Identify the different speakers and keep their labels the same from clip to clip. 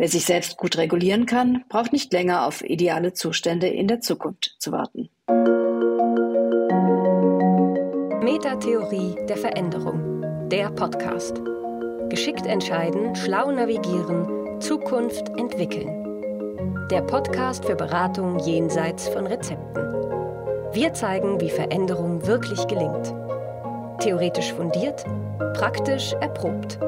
Speaker 1: Wer sich selbst gut regulieren kann, braucht nicht länger auf ideale Zustände in der Zukunft zu warten.
Speaker 2: Metatheorie der Veränderung. Der Podcast. Geschickt entscheiden, schlau navigieren, Zukunft entwickeln. Der Podcast für Beratung jenseits von Rezepten. Wir zeigen, wie Veränderung wirklich gelingt. Theoretisch fundiert, praktisch erprobt.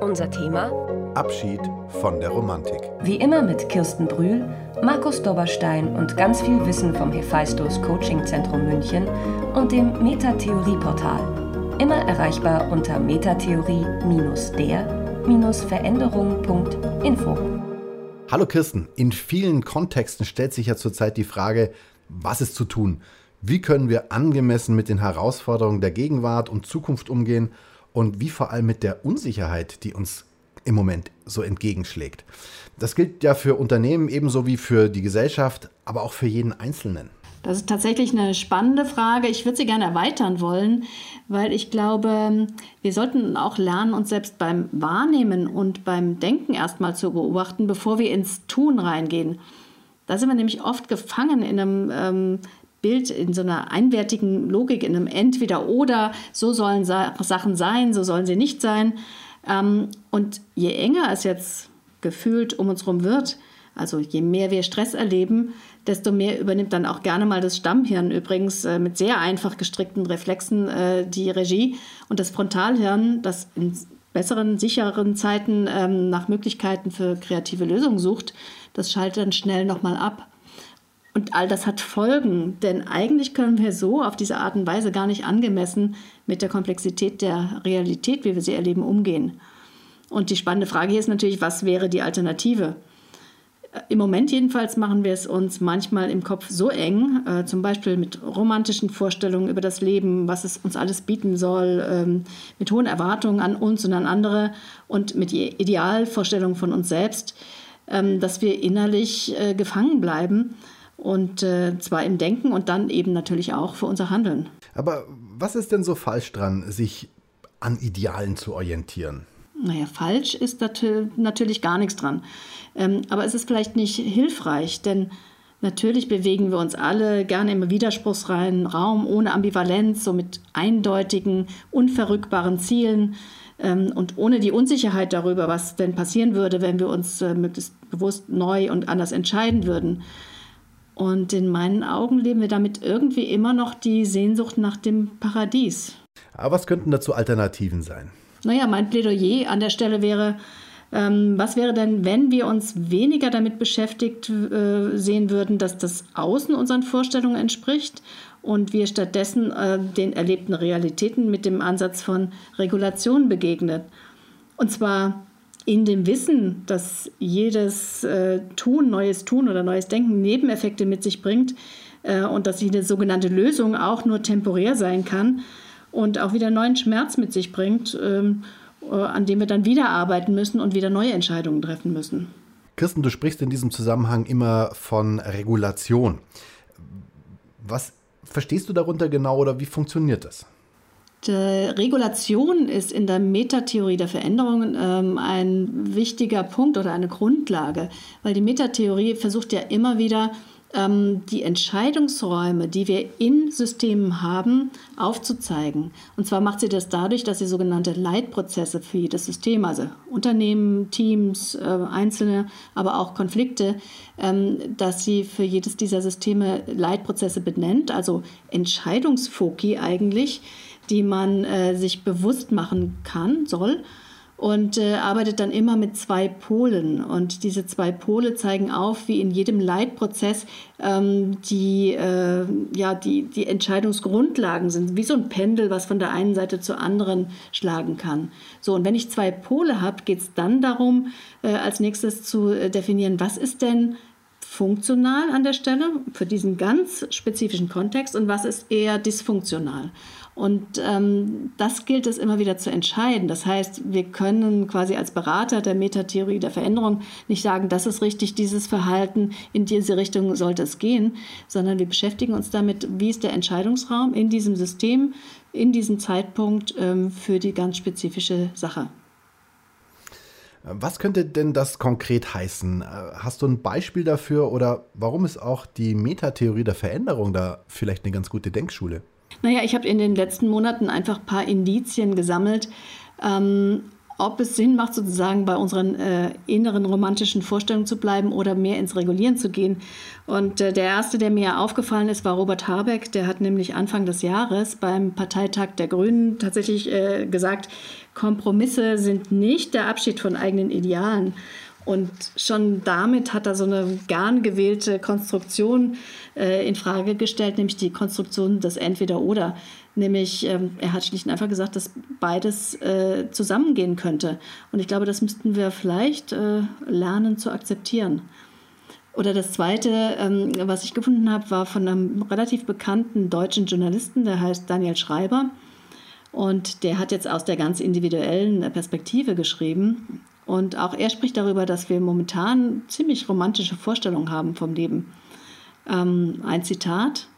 Speaker 2: Unser Thema
Speaker 3: Abschied von der Romantik.
Speaker 2: Wie immer mit Kirsten Brühl, Markus Doberstein und ganz viel Wissen vom Hephaistos Coaching Zentrum München und dem Metatheorie-Portal. Immer erreichbar unter metatheorie-der-veränderung.info.
Speaker 3: Hallo Kirsten, in vielen Kontexten stellt sich ja zurzeit die Frage, was ist zu tun? Wie können wir angemessen mit den Herausforderungen der Gegenwart und Zukunft umgehen und wie vor allem mit der Unsicherheit, die uns im Moment so entgegenschlägt. Das gilt ja für Unternehmen ebenso wie für die Gesellschaft, aber auch für jeden Einzelnen.
Speaker 4: Das ist tatsächlich eine spannende Frage. Ich würde sie gerne erweitern wollen, weil ich glaube, wir sollten auch lernen, uns selbst beim Wahrnehmen und beim Denken erstmal zu beobachten, bevor wir ins Tun reingehen. Da sind wir nämlich oft gefangen in einem ähm, Bild, in so einer einwertigen Logik, in einem Entweder-Oder. So sollen Sa Sachen sein, so sollen sie nicht sein. Ähm, und je enger es jetzt gefühlt um uns herum wird, also je mehr wir Stress erleben, desto mehr übernimmt dann auch gerne mal das Stammhirn übrigens äh, mit sehr einfach gestrickten Reflexen äh, die Regie. Und das Frontalhirn, das in besseren, sicheren Zeiten ähm, nach Möglichkeiten für kreative Lösungen sucht, das schaltet dann schnell nochmal ab. Und all das hat Folgen, denn eigentlich können wir so auf diese Art und Weise gar nicht angemessen mit der Komplexität der Realität, wie wir sie erleben, umgehen. Und die spannende Frage hier ist natürlich, was wäre die Alternative? Äh, Im Moment jedenfalls machen wir es uns manchmal im Kopf so eng, äh, zum Beispiel mit romantischen Vorstellungen über das Leben, was es uns alles bieten soll, ähm, mit hohen Erwartungen an uns und an andere und mit Idealvorstellungen von uns selbst, ähm, dass wir innerlich äh, gefangen bleiben und äh, zwar im Denken und dann eben natürlich auch für unser Handeln.
Speaker 3: Aber was ist denn so falsch dran, sich an Idealen zu orientieren?
Speaker 4: Naja, falsch ist natürlich gar nichts dran. Ähm, aber es ist vielleicht nicht hilfreich, denn natürlich bewegen wir uns alle gerne im widerspruchsreinen Raum ohne Ambivalenz, so mit eindeutigen, unverrückbaren Zielen ähm, und ohne die Unsicherheit darüber, was denn passieren würde, wenn wir uns äh, möglichst bewusst neu und anders entscheiden würden. Und in meinen Augen leben wir damit irgendwie immer noch die Sehnsucht nach dem Paradies.
Speaker 3: Aber was könnten dazu Alternativen sein?
Speaker 4: Naja, mein Plädoyer an der Stelle wäre, ähm, was wäre denn, wenn wir uns weniger damit beschäftigt äh, sehen würden, dass das Außen unseren Vorstellungen entspricht und wir stattdessen äh, den erlebten Realitäten mit dem Ansatz von Regulation begegnen? Und zwar in dem Wissen, dass jedes äh, Tun, neues Tun oder neues Denken Nebeneffekte mit sich bringt äh, und dass jede sogenannte Lösung auch nur temporär sein kann und auch wieder neuen Schmerz mit sich bringt, ähm, äh, an dem wir dann wieder arbeiten müssen und wieder neue Entscheidungen treffen müssen.
Speaker 3: Kirsten, du sprichst in diesem Zusammenhang immer von Regulation. Was verstehst du darunter genau oder wie funktioniert das?
Speaker 4: Die Regulation ist in der Metatheorie der Veränderungen ähm, ein wichtiger Punkt oder eine Grundlage, weil die Metatheorie versucht ja immer wieder, ähm, die Entscheidungsräume, die wir in Systemen haben, aufzuzeigen. Und zwar macht sie das dadurch, dass sie sogenannte Leitprozesse für jedes System, also Unternehmen, Teams, äh, Einzelne, aber auch Konflikte, ähm, dass sie für jedes dieser Systeme Leitprozesse benennt, also Entscheidungsfoki eigentlich die man äh, sich bewusst machen kann, soll und äh, arbeitet dann immer mit zwei Polen. Und diese zwei Pole zeigen auf, wie in jedem Leitprozess ähm, die, äh, ja, die, die Entscheidungsgrundlagen sind, wie so ein Pendel, was von der einen Seite zur anderen schlagen kann. So, und wenn ich zwei Pole habe, geht es dann darum, äh, als nächstes zu äh, definieren, was ist denn funktional an der Stelle für diesen ganz spezifischen Kontext und was ist eher dysfunktional. Und ähm, das gilt es immer wieder zu entscheiden. Das heißt, wir können quasi als Berater der Metatheorie der Veränderung nicht sagen, das ist richtig, dieses Verhalten, in diese Richtung sollte es gehen, sondern wir beschäftigen uns damit, wie ist der Entscheidungsraum in diesem System, in diesem Zeitpunkt ähm, für die ganz spezifische Sache.
Speaker 3: Was könnte denn das konkret heißen? Äh, hast du ein Beispiel dafür oder warum ist auch die Metatheorie der Veränderung da vielleicht eine ganz gute Denkschule?
Speaker 4: Naja, ich habe in den letzten Monaten einfach ein paar Indizien gesammelt, ähm, ob es Sinn macht, sozusagen bei unseren äh, inneren romantischen Vorstellungen zu bleiben oder mehr ins Regulieren zu gehen. Und äh, der erste, der mir aufgefallen ist, war Robert Habeck. Der hat nämlich Anfang des Jahres beim Parteitag der Grünen tatsächlich äh, gesagt, Kompromisse sind nicht der Abschied von eigenen Idealen. Und schon damit hat er so eine gern gewählte Konstruktion äh, in Frage gestellt, nämlich die Konstruktion des Entweder-Oder. Nämlich, ähm, er hat schlicht und einfach gesagt, dass beides äh, zusammengehen könnte. Und ich glaube, das müssten wir vielleicht äh, lernen zu akzeptieren. Oder das Zweite, ähm, was ich gefunden habe, war von einem relativ bekannten deutschen Journalisten, der heißt Daniel Schreiber. Und der hat jetzt aus der ganz individuellen Perspektive geschrieben. Und auch er spricht darüber, dass wir momentan ziemlich romantische Vorstellungen haben vom Leben. Ähm, ein Zitat.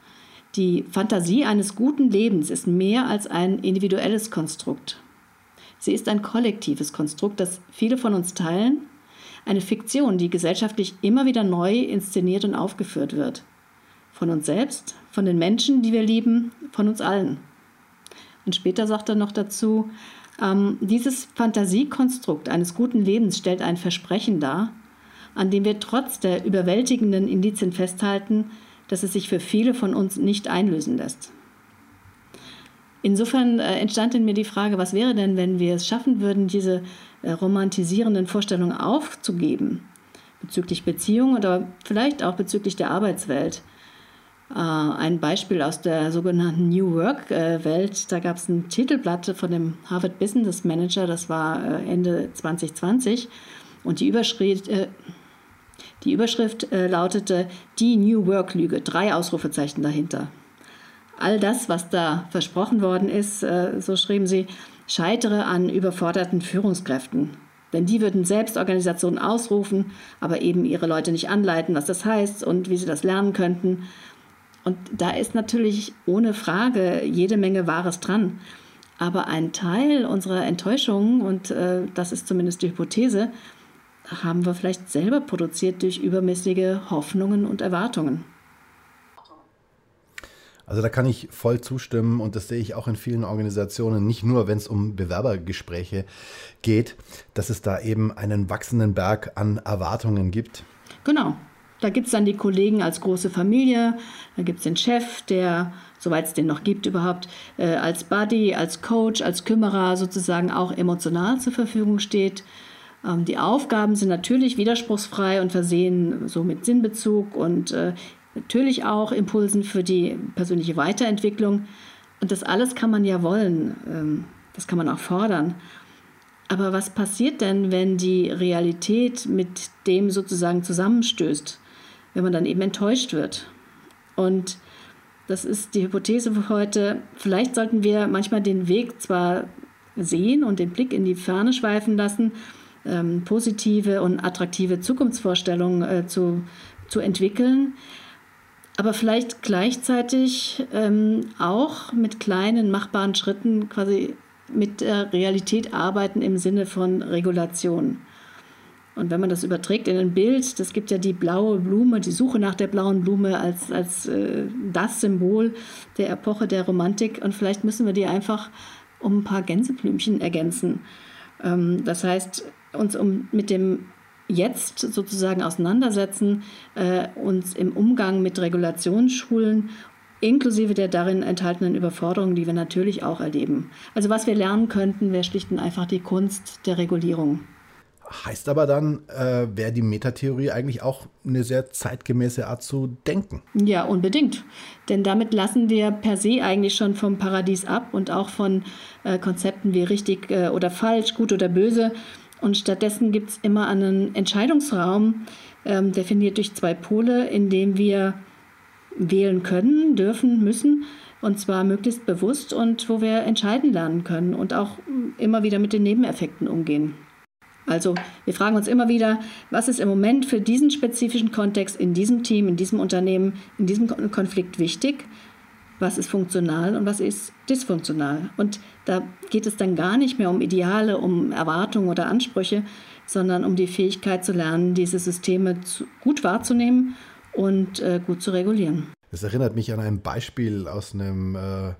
Speaker 4: Die Fantasie eines guten Lebens ist mehr als ein individuelles Konstrukt. Sie ist ein kollektives Konstrukt, das viele von uns teilen, eine Fiktion, die gesellschaftlich immer wieder neu inszeniert und aufgeführt wird. Von uns selbst, von den Menschen, die wir lieben, von uns allen. Und später sagt er noch dazu, ähm, dieses Fantasiekonstrukt eines guten Lebens stellt ein Versprechen dar, an dem wir trotz der überwältigenden Indizien festhalten, dass es sich für viele von uns nicht einlösen lässt. Insofern äh, entstand in mir die Frage, was wäre denn, wenn wir es schaffen würden, diese äh, romantisierenden Vorstellungen aufzugeben bezüglich Beziehungen oder vielleicht auch bezüglich der Arbeitswelt. Äh, ein Beispiel aus der sogenannten New Work-Welt. Da gab es ein Titelblatt von dem Harvard Business Manager, das war äh, Ende 2020. Und die Überschrift, äh, die Überschrift lautete Die New Work-Lüge, drei Ausrufezeichen dahinter. All das, was da versprochen worden ist, so schrieben sie, scheitere an überforderten Führungskräften. Denn die würden selbst Organisationen ausrufen, aber eben ihre Leute nicht anleiten, was das heißt und wie sie das lernen könnten. Und da ist natürlich ohne Frage jede Menge Wahres dran. Aber ein Teil unserer Enttäuschung, und äh, das ist zumindest die Hypothese, haben wir vielleicht selber produziert durch übermäßige Hoffnungen und Erwartungen.
Speaker 3: Also da kann ich voll zustimmen und das sehe ich auch in vielen Organisationen, nicht nur wenn es um Bewerbergespräche geht, dass es da eben einen wachsenden Berg an Erwartungen gibt.
Speaker 4: Genau, da gibt es dann die Kollegen als große Familie, da gibt es den Chef, der, soweit es den noch gibt überhaupt, äh, als Buddy, als Coach, als Kümmerer sozusagen auch emotional zur Verfügung steht. Ähm, die Aufgaben sind natürlich widerspruchsfrei und versehen so mit Sinnbezug und äh, natürlich auch Impulsen für die persönliche Weiterentwicklung. Und das alles kann man ja wollen, ähm, das kann man auch fordern. Aber was passiert denn, wenn die Realität mit dem sozusagen zusammenstößt? Wenn man dann eben enttäuscht wird. Und das ist die Hypothese für heute. Vielleicht sollten wir manchmal den Weg zwar sehen und den Blick in die Ferne schweifen lassen, ähm, positive und attraktive Zukunftsvorstellungen äh, zu, zu entwickeln, aber vielleicht gleichzeitig ähm, auch mit kleinen machbaren Schritten quasi mit der Realität arbeiten im Sinne von Regulation. Und wenn man das überträgt in ein Bild, das gibt ja die blaue Blume, die Suche nach der blauen Blume als, als äh, das Symbol der Epoche der Romantik. Und vielleicht müssen wir die einfach um ein paar Gänseblümchen ergänzen. Ähm, das heißt, uns um, mit dem Jetzt sozusagen auseinandersetzen, äh, uns im Umgang mit Regulationen schulen inklusive der darin enthaltenen Überforderungen, die wir natürlich auch erleben. Also was wir lernen könnten, wäre schlicht und einfach die Kunst der Regulierung.
Speaker 3: Heißt aber dann, äh, wäre die Metatheorie eigentlich auch eine sehr zeitgemäße Art zu denken.
Speaker 4: Ja, unbedingt. Denn damit lassen wir per se eigentlich schon vom Paradies ab und auch von äh, Konzepten wie richtig äh, oder falsch, gut oder böse. Und stattdessen gibt es immer einen Entscheidungsraum, ähm, definiert durch zwei Pole, in dem wir wählen können, dürfen, müssen. Und zwar möglichst bewusst und wo wir entscheiden lernen können und auch immer wieder mit den Nebeneffekten umgehen. Also wir fragen uns immer wieder, was ist im Moment für diesen spezifischen Kontext in diesem Team, in diesem Unternehmen, in diesem Konflikt wichtig? Was ist funktional und was ist dysfunktional? Und da geht es dann gar nicht mehr um Ideale, um Erwartungen oder Ansprüche, sondern um die Fähigkeit zu lernen, diese Systeme gut wahrzunehmen und äh, gut zu regulieren.
Speaker 3: Das erinnert mich an ein Beispiel aus einem äh,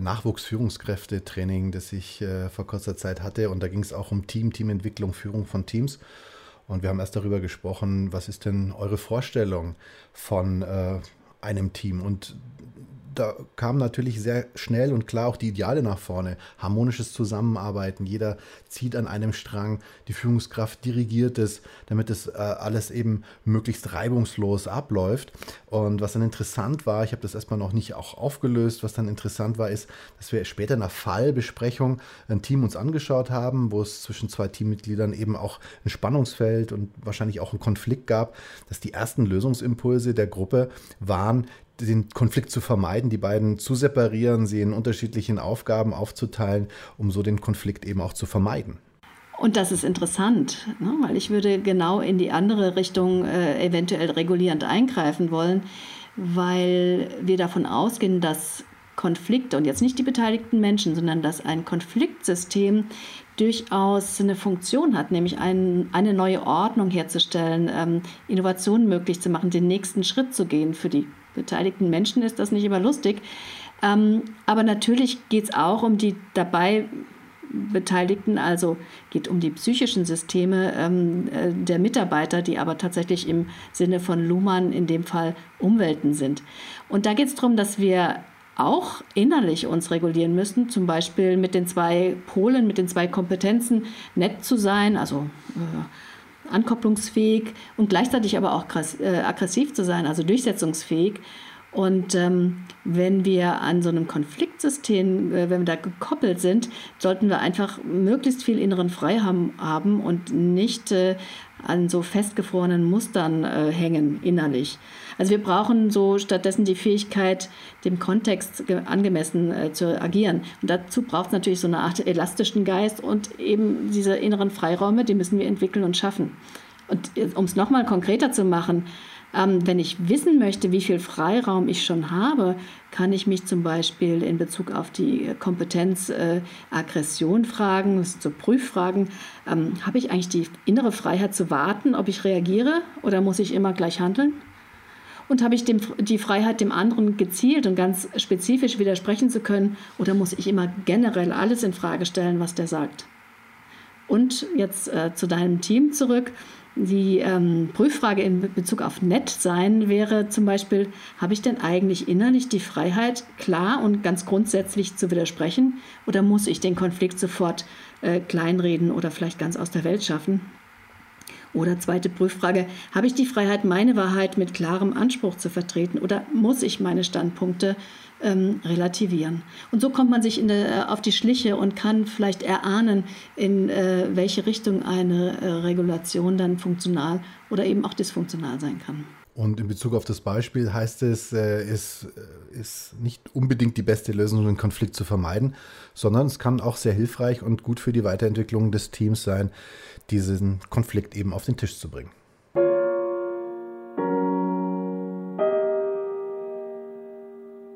Speaker 3: Nachwuchsführungskräftetraining, das ich äh, vor kurzer Zeit hatte. Und da ging es auch um Team, Teamentwicklung, Führung von Teams. Und wir haben erst darüber gesprochen, was ist denn eure Vorstellung von äh, einem Team? Und da kam natürlich sehr schnell und klar auch die Ideale nach vorne. Harmonisches Zusammenarbeiten, jeder zieht an einem Strang, die Führungskraft dirigiert es, damit es äh, alles eben möglichst reibungslos abläuft. Und was dann interessant war, ich habe das erstmal noch nicht auch aufgelöst, was dann interessant war, ist, dass wir später in einer Fallbesprechung ein Team uns angeschaut haben, wo es zwischen zwei Teammitgliedern eben auch ein Spannungsfeld und wahrscheinlich auch einen Konflikt gab, dass die ersten Lösungsimpulse der Gruppe waren, den Konflikt zu vermeiden, die beiden zu separieren, sie in unterschiedlichen Aufgaben aufzuteilen, um so den Konflikt eben auch zu vermeiden.
Speaker 4: Und das ist interessant, ne? weil ich würde genau in die andere Richtung äh, eventuell regulierend eingreifen wollen, weil wir davon ausgehen, dass Konflikte und jetzt nicht die beteiligten Menschen, sondern dass ein Konfliktsystem durchaus eine Funktion hat, nämlich ein, eine neue Ordnung herzustellen, ähm, Innovationen möglich zu machen, den nächsten Schritt zu gehen für die beteiligten Menschen ist das nicht immer lustig. Ähm, aber natürlich geht es auch um die dabei Beteiligten, also geht um die psychischen Systeme ähm, äh, der Mitarbeiter, die aber tatsächlich im Sinne von Luhmann in dem Fall Umwelten sind. Und da geht es darum, dass wir auch innerlich uns regulieren müssen, zum Beispiel mit den zwei Polen, mit den zwei Kompetenzen nett zu sein, also äh, ankopplungsfähig und gleichzeitig aber auch äh, aggressiv zu sein, also durchsetzungsfähig. Und ähm, wenn wir an so einem Konfliktsystem, äh, wenn wir da gekoppelt sind, sollten wir einfach möglichst viel inneren Freiraum haben und nicht äh, an so festgefrorenen Mustern äh, hängen innerlich. Also wir brauchen so stattdessen die Fähigkeit, dem Kontext angemessen äh, zu agieren. Und dazu braucht es natürlich so eine Art elastischen Geist und eben diese inneren Freiräume, die müssen wir entwickeln und schaffen. Und äh, um es nochmal konkreter zu machen, ähm, wenn ich wissen möchte, wie viel Freiraum ich schon habe, kann ich mich zum Beispiel in Bezug auf die Kompetenz äh, Aggression fragen, sind so Prüffragen. Ähm, habe ich eigentlich die innere Freiheit zu warten, ob ich reagiere oder muss ich immer gleich handeln? Und habe ich dem, die Freiheit, dem anderen gezielt und ganz spezifisch widersprechen zu können oder muss ich immer generell alles in Frage stellen, was der sagt? Und jetzt äh, zu deinem Team zurück. Die ähm, Prüffrage in Bezug auf nett sein wäre zum Beispiel, habe ich denn eigentlich innerlich die Freiheit, klar und ganz grundsätzlich zu widersprechen oder muss ich den Konflikt sofort äh, kleinreden oder vielleicht ganz aus der Welt schaffen? Oder zweite Prüffrage, habe ich die Freiheit, meine Wahrheit mit klarem Anspruch zu vertreten oder muss ich meine Standpunkte ähm, relativieren. Und so kommt man sich der, äh, auf die Schliche und kann vielleicht erahnen, in äh, welche Richtung eine äh, Regulation dann funktional oder eben auch dysfunktional sein kann.
Speaker 3: Und in Bezug auf das Beispiel heißt es, äh, es äh, ist nicht unbedingt die beste Lösung, um einen Konflikt zu vermeiden, sondern es kann auch sehr hilfreich und gut für die Weiterentwicklung des Teams sein, diesen Konflikt eben auf den Tisch zu bringen.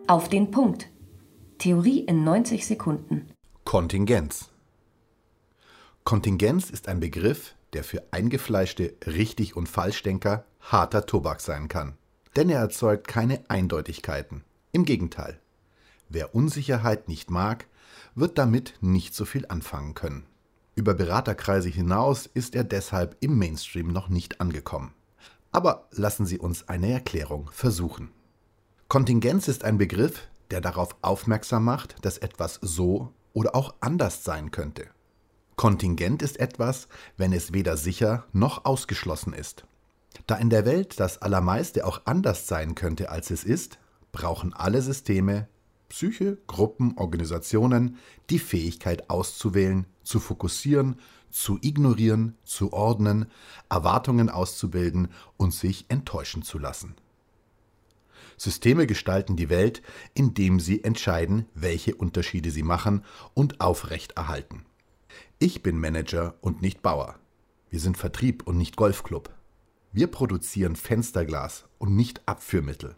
Speaker 2: Auf den Punkt. Theorie in 90 Sekunden.
Speaker 3: Kontingenz. Kontingenz ist ein Begriff, der für eingefleischte Richtig- und Falschdenker harter Tobak sein kann. Denn er erzeugt keine Eindeutigkeiten. Im Gegenteil. Wer Unsicherheit nicht mag, wird damit nicht so viel anfangen können. Über Beraterkreise hinaus ist er deshalb im Mainstream noch nicht angekommen. Aber lassen Sie uns eine Erklärung versuchen. Kontingenz ist ein Begriff, der darauf aufmerksam macht, dass etwas so oder auch anders sein könnte. Kontingent ist etwas, wenn es weder sicher noch ausgeschlossen ist. Da in der Welt das Allermeiste auch anders sein könnte, als es ist, brauchen alle Systeme, Psyche, Gruppen, Organisationen die Fähigkeit auszuwählen, zu fokussieren, zu ignorieren, zu ordnen, Erwartungen auszubilden und sich enttäuschen zu lassen. Systeme gestalten die Welt, indem sie entscheiden, welche Unterschiede sie machen und aufrechterhalten. Ich bin Manager und nicht Bauer. Wir sind Vertrieb und nicht Golfclub. Wir produzieren Fensterglas und nicht Abführmittel.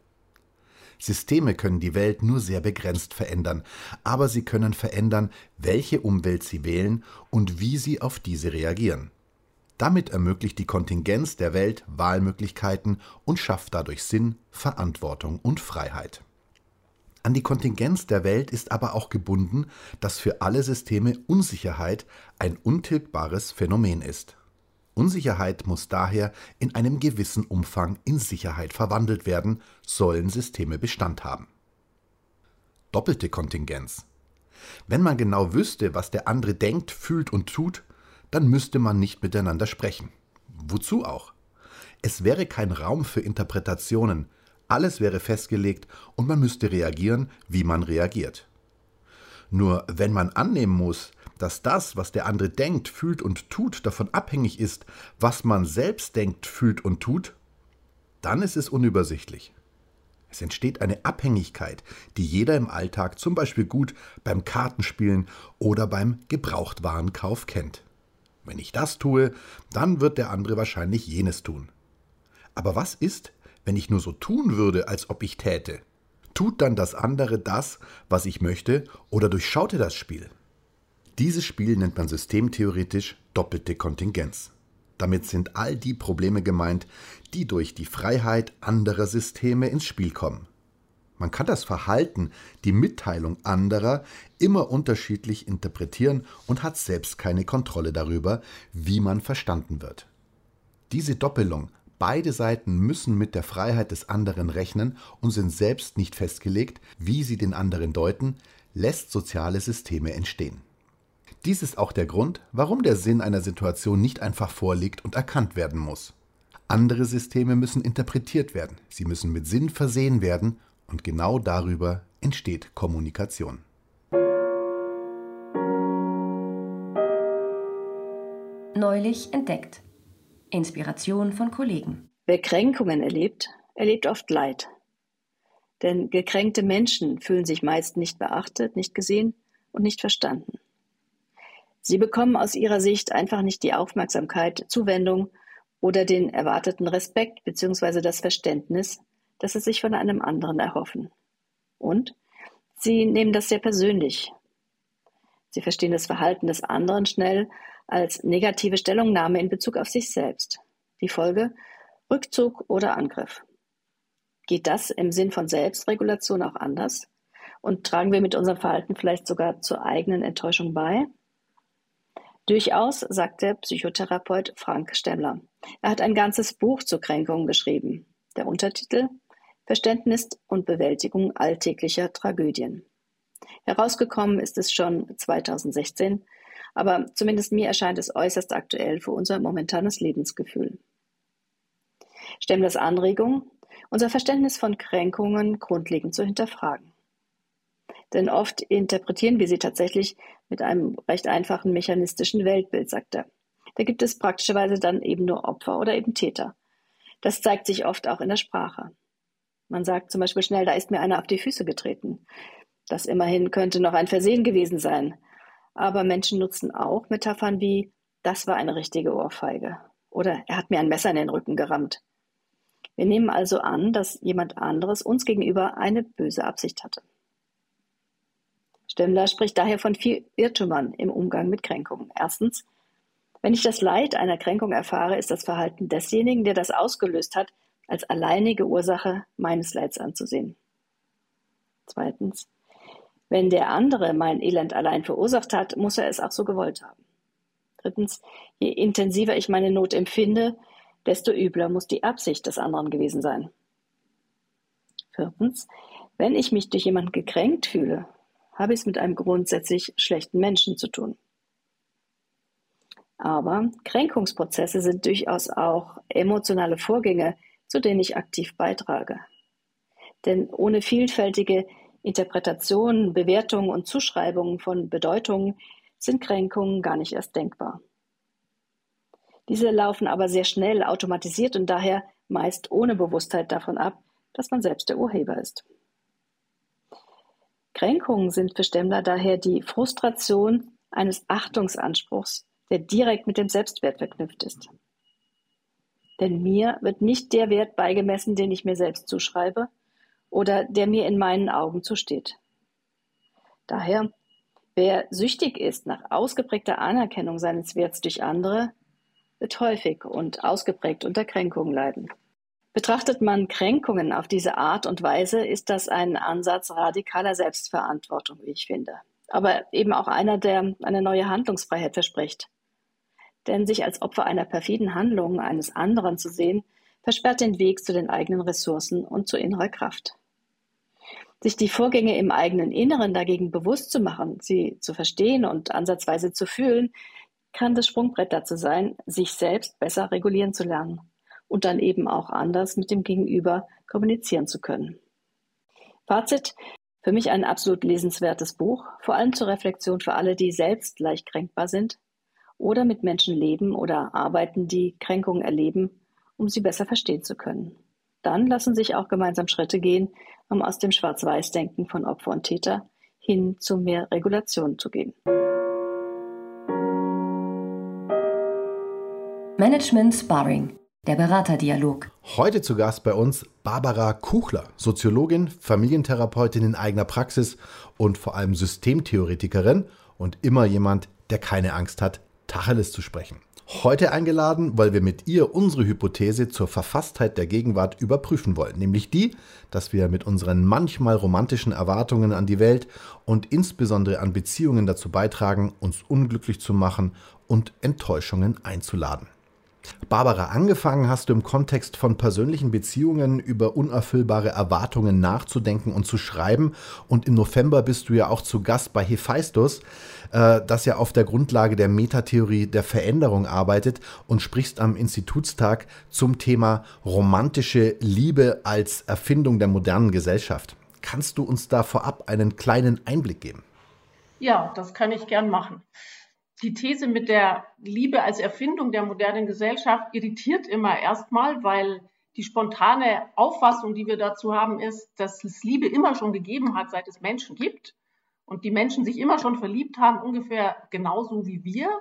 Speaker 3: Systeme können die Welt nur sehr begrenzt verändern, aber sie können verändern, welche Umwelt sie wählen und wie sie auf diese reagieren. Damit ermöglicht die Kontingenz der Welt Wahlmöglichkeiten und schafft dadurch Sinn, Verantwortung und Freiheit. An die Kontingenz der Welt ist aber auch gebunden, dass für alle Systeme Unsicherheit ein untilgbares Phänomen ist. Unsicherheit muss daher in einem gewissen Umfang in Sicherheit verwandelt werden, sollen Systeme Bestand haben. Doppelte Kontingenz. Wenn man genau wüsste, was der andere denkt, fühlt und tut, dann müsste man nicht miteinander sprechen. Wozu auch? Es wäre kein Raum für Interpretationen, alles wäre festgelegt und man müsste reagieren, wie man reagiert. Nur wenn man annehmen muss, dass das, was der andere denkt, fühlt und tut, davon abhängig ist, was man selbst denkt, fühlt und tut, dann ist es unübersichtlich. Es entsteht eine Abhängigkeit, die jeder im Alltag zum Beispiel gut beim Kartenspielen oder beim Gebrauchtwarenkauf kennt. Wenn ich das tue, dann wird der andere wahrscheinlich jenes tun. Aber was ist, wenn ich nur so tun würde, als ob ich täte? Tut dann das andere das, was ich möchte, oder durchschaut er das Spiel? Dieses Spiel nennt man systemtheoretisch doppelte Kontingenz. Damit sind all die Probleme gemeint, die durch die Freiheit anderer Systeme ins Spiel kommen. Man kann das Verhalten, die Mitteilung anderer immer unterschiedlich interpretieren und hat selbst keine Kontrolle darüber, wie man verstanden wird. Diese Doppelung Beide Seiten müssen mit der Freiheit des anderen rechnen und sind selbst nicht festgelegt, wie sie den anderen deuten, lässt soziale Systeme entstehen. Dies ist auch der Grund, warum der Sinn einer Situation nicht einfach vorliegt und erkannt werden muss. Andere Systeme müssen interpretiert werden, sie müssen mit Sinn versehen werden und genau darüber entsteht Kommunikation.
Speaker 2: Neulich entdeckt. Inspiration von Kollegen.
Speaker 1: Wer Kränkungen erlebt, erlebt oft Leid. Denn gekränkte Menschen fühlen sich meist nicht beachtet, nicht gesehen und nicht verstanden. Sie bekommen aus ihrer Sicht einfach nicht die Aufmerksamkeit, Zuwendung oder den erwarteten Respekt bzw. das Verständnis, das sie sich von einem anderen erhoffen. Und sie nehmen das sehr persönlich. Sie verstehen das Verhalten des anderen schnell als negative Stellungnahme in Bezug auf sich selbst. Die Folge Rückzug oder Angriff. Geht das im Sinn von Selbstregulation auch anders? Und tragen wir mit unserem Verhalten vielleicht sogar zur eigenen Enttäuschung bei? Durchaus, sagt der Psychotherapeut Frank Stemmler. Er hat ein ganzes Buch zur Kränkung geschrieben. Der Untertitel Verständnis und Bewältigung alltäglicher Tragödien. Herausgekommen ist es schon 2016 aber zumindest mir erscheint es äußerst aktuell für unser momentanes Lebensgefühl. Stemmlers Anregung, unser Verständnis von Kränkungen grundlegend zu hinterfragen. Denn oft interpretieren wir sie tatsächlich mit einem recht einfachen mechanistischen Weltbild, sagt er. Da gibt es praktischerweise dann eben nur Opfer oder eben Täter. Das zeigt sich oft auch in der Sprache. Man sagt zum Beispiel schnell, da ist mir einer auf die Füße getreten. Das immerhin könnte noch ein Versehen gewesen sein. Aber Menschen nutzen auch Metaphern wie das war eine richtige Ohrfeige oder er hat mir ein Messer in den Rücken gerammt. Wir nehmen also an, dass jemand anderes uns gegenüber eine böse Absicht hatte. Stemmler spricht daher von vier Irrtümern im Umgang mit Kränkungen. Erstens, wenn ich das Leid einer Kränkung erfahre, ist das Verhalten desjenigen, der das ausgelöst hat, als alleinige Ursache meines Leids anzusehen. Zweitens, wenn der andere mein Elend allein verursacht hat, muss er es auch so gewollt haben. Drittens, je intensiver ich meine Not empfinde, desto übler muss die Absicht des anderen gewesen sein. Viertens, wenn ich mich durch jemanden gekränkt fühle, habe ich es mit einem grundsätzlich schlechten Menschen zu tun. Aber Kränkungsprozesse sind durchaus auch emotionale Vorgänge, zu denen ich aktiv beitrage. Denn ohne vielfältige Interpretationen, Bewertungen und Zuschreibungen von Bedeutungen sind Kränkungen gar nicht erst denkbar. Diese laufen aber sehr schnell automatisiert und daher meist ohne Bewusstheit davon ab, dass man selbst der Urheber ist. Kränkungen sind für Stemmler daher die Frustration eines Achtungsanspruchs, der direkt mit dem Selbstwert verknüpft ist. Denn mir wird nicht der Wert beigemessen, den ich mir selbst zuschreibe, oder der mir in meinen Augen zusteht. Daher, wer süchtig ist nach ausgeprägter Anerkennung seines Werts durch andere, wird häufig und ausgeprägt unter Kränkungen leiden. Betrachtet man Kränkungen auf diese Art und Weise, ist das ein Ansatz radikaler Selbstverantwortung, wie ich finde. Aber eben auch einer, der eine neue Handlungsfreiheit verspricht. Denn sich als Opfer einer perfiden Handlung eines anderen zu sehen, versperrt den Weg zu den eigenen Ressourcen und zu innerer Kraft. Sich die Vorgänge im eigenen Inneren dagegen bewusst zu machen, sie zu verstehen und ansatzweise zu fühlen, kann das Sprungbrett dazu sein, sich selbst besser regulieren zu lernen und dann eben auch anders mit dem Gegenüber kommunizieren zu können. Fazit, für mich ein absolut lesenswertes Buch, vor allem zur Reflexion für alle, die selbst leicht kränkbar sind oder mit Menschen leben oder arbeiten, die Kränkungen erleben, um sie besser verstehen zu können. Dann lassen sich auch gemeinsam Schritte gehen, um aus dem Schwarz-Weiß-Denken von Opfer und Täter hin zu mehr Regulation zu gehen.
Speaker 2: Management Sparring der Beraterdialog.
Speaker 3: Heute zu Gast bei uns Barbara Kuchler, Soziologin, Familientherapeutin in eigener Praxis und vor allem Systemtheoretikerin und immer jemand, der keine Angst hat, Tacheles zu sprechen. Heute eingeladen, weil wir mit ihr unsere Hypothese zur Verfasstheit der Gegenwart überprüfen wollen, nämlich die, dass wir mit unseren manchmal romantischen Erwartungen an die Welt und insbesondere an Beziehungen dazu beitragen, uns unglücklich zu machen und Enttäuschungen einzuladen. Barbara, angefangen hast du im Kontext von persönlichen Beziehungen über unerfüllbare Erwartungen nachzudenken und zu schreiben. Und im November bist du ja auch zu Gast bei Hephaistos, äh, das ja auf der Grundlage der Metatheorie der Veränderung arbeitet und sprichst am Institutstag zum Thema romantische Liebe als Erfindung der modernen Gesellschaft. Kannst du uns da vorab einen kleinen Einblick geben?
Speaker 5: Ja, das kann ich gern machen die These mit der Liebe als Erfindung der modernen Gesellschaft irritiert immer erstmal, weil die spontane Auffassung, die wir dazu haben, ist, dass es Liebe immer schon gegeben hat, seit es Menschen gibt und die Menschen sich immer schon verliebt haben, ungefähr genauso wie wir.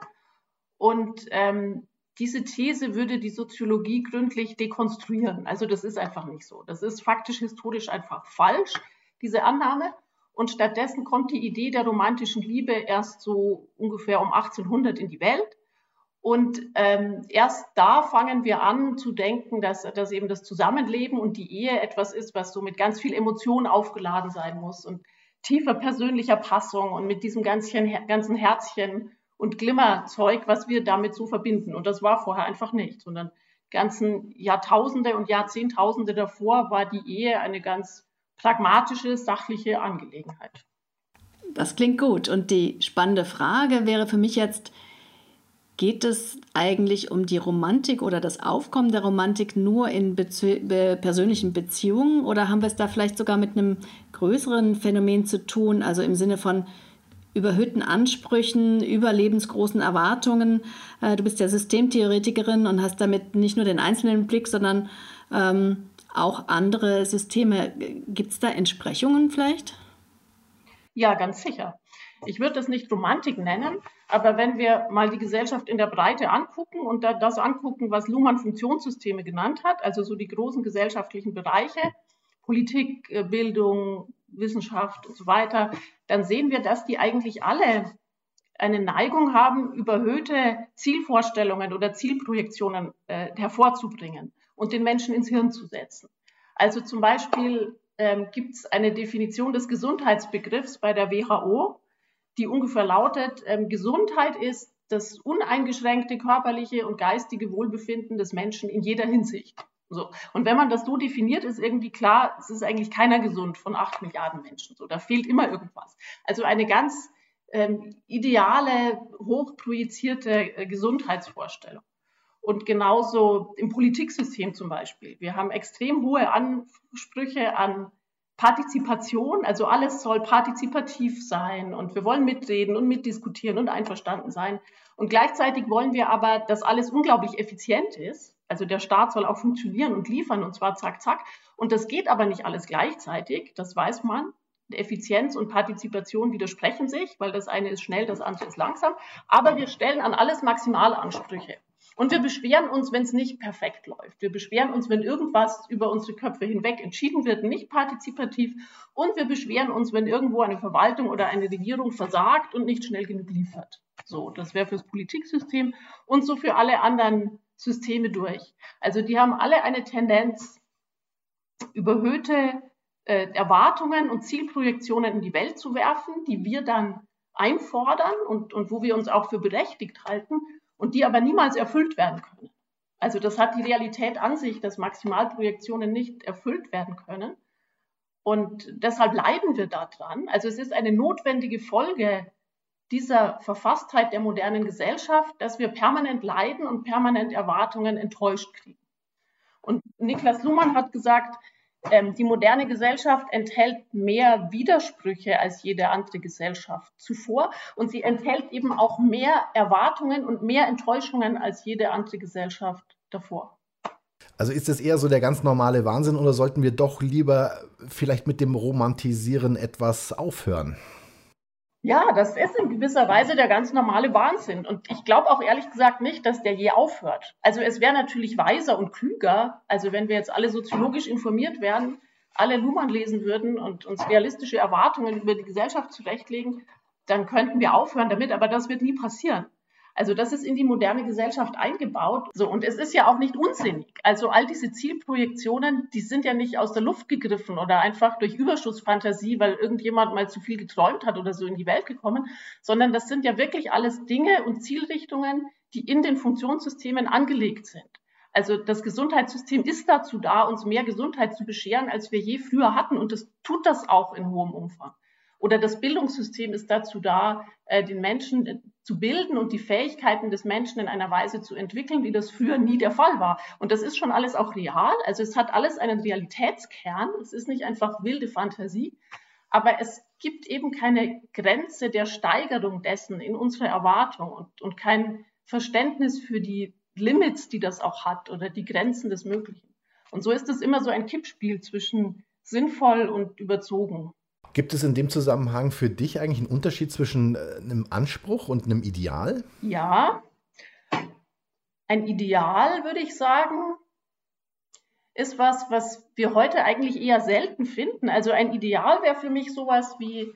Speaker 5: Und ähm, diese These würde die Soziologie gründlich dekonstruieren. Also das ist einfach nicht so. Das ist faktisch historisch einfach falsch, diese Annahme. Und stattdessen kommt die Idee der romantischen Liebe erst so ungefähr um 1800 in die Welt. Und ähm, erst da fangen wir an zu denken, dass, dass eben das Zusammenleben und die Ehe etwas ist, was so mit ganz viel Emotion aufgeladen sein muss und tiefer persönlicher Passung und mit diesem ganzen, ganzen Herzchen und Glimmerzeug, was wir damit so verbinden. Und das war vorher einfach nicht, sondern ganzen Jahrtausende und Jahrzehntausende davor war die Ehe eine ganz pragmatische, sachliche Angelegenheit.
Speaker 4: Das klingt gut. Und die spannende Frage wäre für mich jetzt, geht es eigentlich um die Romantik oder das Aufkommen der Romantik nur in Bezü be persönlichen Beziehungen oder haben wir es da vielleicht sogar mit einem größeren Phänomen zu tun, also im Sinne von überhöhten Ansprüchen, überlebensgroßen Erwartungen. Äh, du bist ja Systemtheoretikerin und hast damit nicht nur den einzelnen Blick, sondern ähm, auch andere Systeme. Gibt es da Entsprechungen vielleicht?
Speaker 5: Ja, ganz sicher. Ich würde das nicht Romantik nennen, aber wenn wir mal die Gesellschaft in der Breite angucken und das angucken, was Luhmann Funktionssysteme genannt hat, also so die großen gesellschaftlichen Bereiche, Politik, äh, Bildung, Wissenschaft und so weiter, dann sehen wir, dass die eigentlich alle eine Neigung haben, überhöhte Zielvorstellungen oder Zielprojektionen äh, hervorzubringen und den Menschen ins Hirn zu setzen. Also zum Beispiel ähm, gibt es eine Definition des Gesundheitsbegriffs bei der WHO, die ungefähr lautet, ähm, Gesundheit ist das uneingeschränkte körperliche und geistige Wohlbefinden des Menschen in jeder Hinsicht. So. Und wenn man das so definiert, ist irgendwie klar, es ist eigentlich keiner gesund von acht Milliarden Menschen. So, da fehlt immer irgendwas. Also eine ganz ähm, ideale, hochprojizierte äh, Gesundheitsvorstellung. Und genauso im Politiksystem zum Beispiel. Wir haben extrem hohe Ansprüche an Partizipation, also alles soll partizipativ sein und wir wollen mitreden und mitdiskutieren und einverstanden sein. Und gleichzeitig wollen wir aber, dass alles unglaublich effizient ist. Also der Staat soll auch funktionieren und liefern und zwar zack, zack. Und das geht aber nicht alles gleichzeitig, das weiß man. Effizienz und Partizipation widersprechen sich, weil das eine ist schnell, das andere ist langsam. Aber wir stellen an alles Maximalansprüche. Und wir beschweren uns, wenn es nicht perfekt läuft. Wir beschweren uns, wenn irgendwas über unsere Köpfe hinweg entschieden wird, nicht partizipativ. Und wir beschweren uns, wenn irgendwo eine Verwaltung oder eine Regierung versagt und nicht schnell genug liefert. So, das wäre fürs Politiksystem und so für alle anderen Systeme durch. Also die haben alle eine Tendenz, überhöhte äh, Erwartungen und Zielprojektionen in die Welt zu werfen, die wir dann einfordern und, und wo wir uns auch für berechtigt halten und die aber niemals erfüllt werden können. Also das hat die Realität an sich, dass Maximalprojektionen nicht erfüllt werden können. Und deshalb leiden wir daran. Also es ist eine notwendige Folge dieser Verfasstheit der modernen Gesellschaft, dass wir permanent leiden und permanent Erwartungen enttäuscht kriegen. Und Niklas Luhmann hat gesagt, ähm, die moderne Gesellschaft enthält mehr Widersprüche als jede andere Gesellschaft zuvor und sie enthält eben auch mehr Erwartungen und mehr Enttäuschungen als jede andere Gesellschaft davor.
Speaker 3: Also ist es eher so der ganz normale Wahnsinn oder sollten wir doch lieber vielleicht mit dem Romantisieren etwas aufhören?
Speaker 5: Ja, das ist gewisser Weise der ganz normale Wahnsinn. Und ich glaube auch ehrlich gesagt nicht, dass der je aufhört. Also es wäre natürlich weiser und klüger, also wenn wir jetzt alle soziologisch informiert werden, alle Luhmann lesen würden und uns realistische Erwartungen über die Gesellschaft zurechtlegen, dann könnten wir aufhören damit, aber das wird nie passieren. Also das ist in die moderne Gesellschaft eingebaut. So, und es ist ja auch nicht unsinnig. Also all diese Zielprojektionen, die sind ja nicht aus der Luft gegriffen oder einfach durch Überschussfantasie, weil irgendjemand mal zu viel geträumt hat oder so in die Welt gekommen, sondern das sind ja wirklich alles Dinge und Zielrichtungen, die in den Funktionssystemen angelegt sind. Also das Gesundheitssystem ist dazu da, uns mehr Gesundheit zu bescheren, als wir je früher hatten. Und das tut das auch in hohem Umfang. Oder das Bildungssystem ist dazu da, äh, den Menschen äh, zu bilden und die Fähigkeiten des Menschen in einer Weise zu entwickeln, wie das früher nie der Fall war. Und das ist schon alles auch real. Also es hat alles einen Realitätskern. Es ist nicht einfach wilde Fantasie. Aber es gibt eben keine Grenze der Steigerung dessen in unserer Erwartung und, und kein Verständnis für die Limits, die das auch hat oder die Grenzen des Möglichen. Und so ist es immer so ein Kippspiel zwischen sinnvoll und überzogen.
Speaker 3: Gibt es in dem Zusammenhang für dich eigentlich einen Unterschied zwischen äh, einem Anspruch und einem Ideal?
Speaker 5: Ja. Ein Ideal, würde ich sagen, ist was, was wir heute eigentlich eher selten finden. Also ein Ideal wäre für mich sowas wie,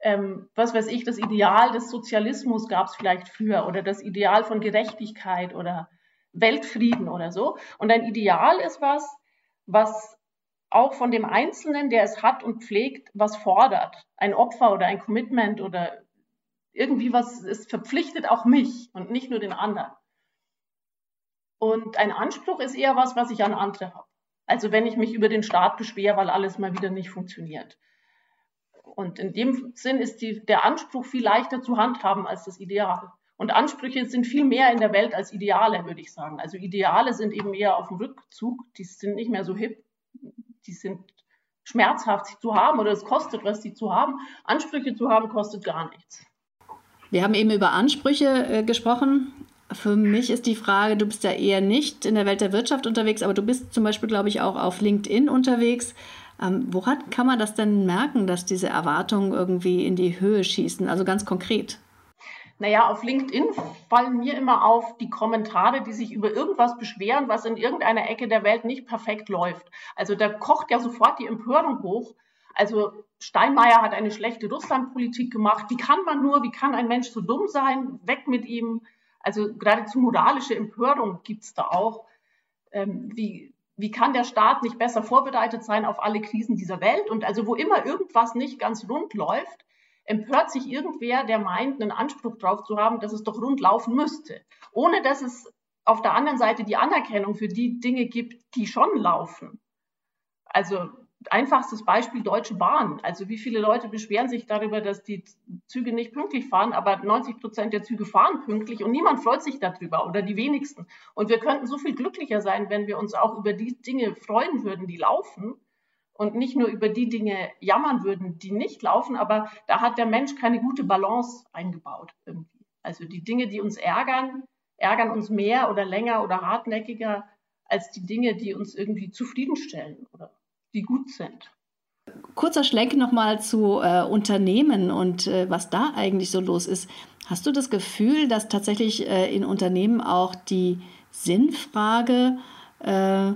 Speaker 5: ähm, was weiß ich, das Ideal des Sozialismus gab es vielleicht früher oder das Ideal von Gerechtigkeit oder Weltfrieden oder so. Und ein Ideal ist was, was auch von dem Einzelnen, der es hat und pflegt, was fordert. Ein Opfer oder ein Commitment oder irgendwie was, es verpflichtet auch mich und nicht nur den anderen. Und ein Anspruch ist eher was, was ich an andere habe. Also wenn ich mich über den Staat beschwere, weil alles mal wieder nicht funktioniert. Und in dem Sinn ist die, der Anspruch viel leichter zu handhaben als das Ideal. Und Ansprüche sind viel mehr in der Welt als Ideale, würde ich sagen. Also Ideale sind eben eher auf dem Rückzug, die sind nicht mehr so hip die sind schmerzhaft, sie zu haben oder es kostet was, sie zu haben. Ansprüche zu haben kostet gar nichts.
Speaker 4: Wir haben eben über Ansprüche äh, gesprochen. Für mich ist die Frage, du bist ja eher nicht in der Welt der Wirtschaft unterwegs, aber du bist zum Beispiel, glaube ich, auch auf LinkedIn unterwegs. Ähm, woran kann man das denn merken, dass diese Erwartungen irgendwie in die Höhe schießen? Also ganz konkret.
Speaker 5: Naja, auf LinkedIn fallen mir immer auf die Kommentare, die sich über irgendwas beschweren, was in irgendeiner Ecke der Welt nicht perfekt läuft. Also da kocht ja sofort die Empörung hoch. Also Steinmeier hat eine schlechte Russlandpolitik gemacht. Wie kann man nur, wie kann ein Mensch so dumm sein? Weg mit ihm. Also geradezu moralische Empörung gibt es da auch. Ähm, wie, wie kann der Staat nicht besser vorbereitet sein auf alle Krisen dieser Welt? Und also wo immer irgendwas nicht ganz rund läuft, empört sich irgendwer, der meint, einen Anspruch darauf zu haben, dass es doch rund laufen müsste, ohne dass es auf der anderen Seite die Anerkennung für die Dinge gibt, die schon laufen. Also einfachstes Beispiel Deutsche Bahn. Also wie viele Leute beschweren sich darüber, dass die Züge nicht pünktlich fahren, aber 90 Prozent der Züge fahren pünktlich und niemand freut sich darüber oder die wenigsten. Und wir könnten so viel glücklicher sein, wenn wir uns auch über die Dinge freuen würden, die laufen und nicht nur über die Dinge jammern würden, die nicht laufen, aber da hat der Mensch keine gute Balance eingebaut irgendwie. Also die Dinge, die uns ärgern, ärgern uns mehr oder länger oder hartnäckiger als die Dinge, die uns irgendwie zufriedenstellen oder die gut sind.
Speaker 4: Kurzer Schlenk nochmal zu äh, Unternehmen und äh, was da eigentlich so los ist. Hast du das Gefühl, dass tatsächlich äh, in Unternehmen auch die Sinnfrage äh,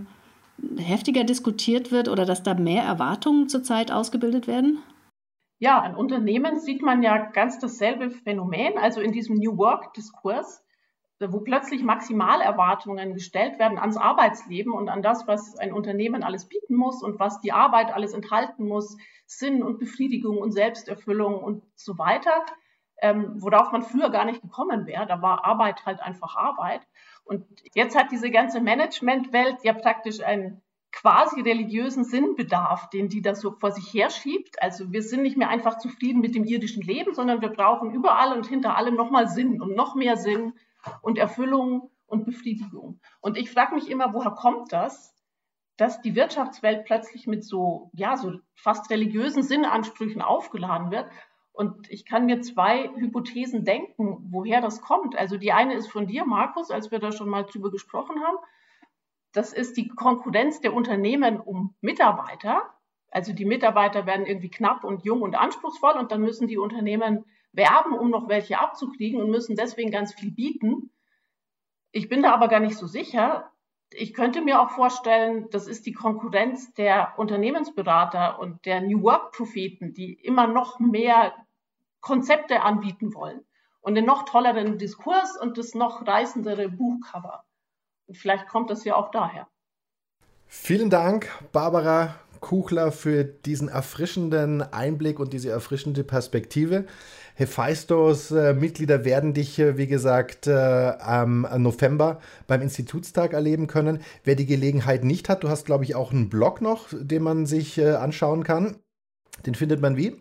Speaker 4: heftiger diskutiert wird oder dass da mehr Erwartungen zurzeit ausgebildet werden?
Speaker 5: Ja, an Unternehmen sieht man ja ganz dasselbe Phänomen, also in diesem New Work-Diskurs, wo plötzlich Maximalerwartungen gestellt werden ans Arbeitsleben und an das, was ein Unternehmen alles bieten muss und was die Arbeit alles enthalten muss, Sinn und Befriedigung und Selbsterfüllung und so weiter, ähm, worauf man früher gar nicht gekommen wäre. Da war Arbeit halt einfach Arbeit. Und jetzt hat diese ganze Managementwelt ja praktisch einen quasi religiösen Sinnbedarf, den die da so vor sich herschiebt. Also wir sind nicht mehr einfach zufrieden mit dem irdischen Leben, sondern wir brauchen überall und hinter allem nochmal Sinn und noch mehr Sinn und Erfüllung und Befriedigung. Und ich frage mich immer, woher kommt das, dass die Wirtschaftswelt plötzlich mit so, ja, so fast religiösen Sinnansprüchen aufgeladen wird. Und ich kann mir zwei Hypothesen denken, woher das kommt. Also die eine ist von dir, Markus, als wir da schon mal drüber gesprochen haben. Das ist die Konkurrenz der Unternehmen um Mitarbeiter. Also die Mitarbeiter werden irgendwie knapp und jung und anspruchsvoll und dann müssen die Unternehmen werben, um noch welche abzukriegen und müssen deswegen ganz viel bieten. Ich bin da aber gar nicht so sicher. Ich könnte mir auch vorstellen, das ist die Konkurrenz der Unternehmensberater und der New Work-Propheten, die immer noch mehr Konzepte anbieten wollen und den noch tolleren Diskurs und das noch reißendere Buchcover. Und vielleicht kommt das ja auch daher.
Speaker 3: Vielen Dank, Barbara Kuchler, für diesen erfrischenden Einblick und diese erfrischende Perspektive. Hephaistos äh, Mitglieder werden dich, äh, wie gesagt, äh, am November beim Institutstag erleben können. Wer die Gelegenheit nicht hat, du hast, glaube ich, auch einen Blog noch, den man sich äh, anschauen kann. Den findet man wie?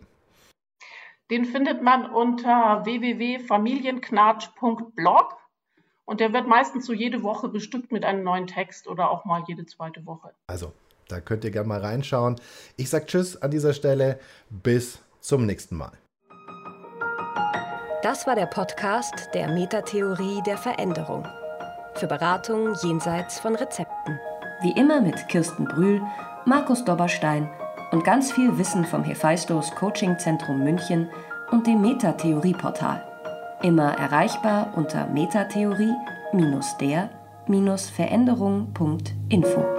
Speaker 5: Den findet man unter www.familienknatsch.blog und der wird meistens so jede Woche bestückt mit einem neuen Text oder auch mal jede zweite Woche.
Speaker 3: Also, da könnt ihr gerne mal reinschauen. Ich sage Tschüss an dieser Stelle. Bis zum nächsten Mal.
Speaker 2: Das war der Podcast der Metatheorie der Veränderung. Für Beratung jenseits von Rezepten. Wie immer mit Kirsten Brühl, Markus Dobberstein und ganz viel Wissen vom Hephaistos Coaching Zentrum München und dem Metatheorie-Portal. Immer erreichbar unter metatheorie-der-veränderung.info.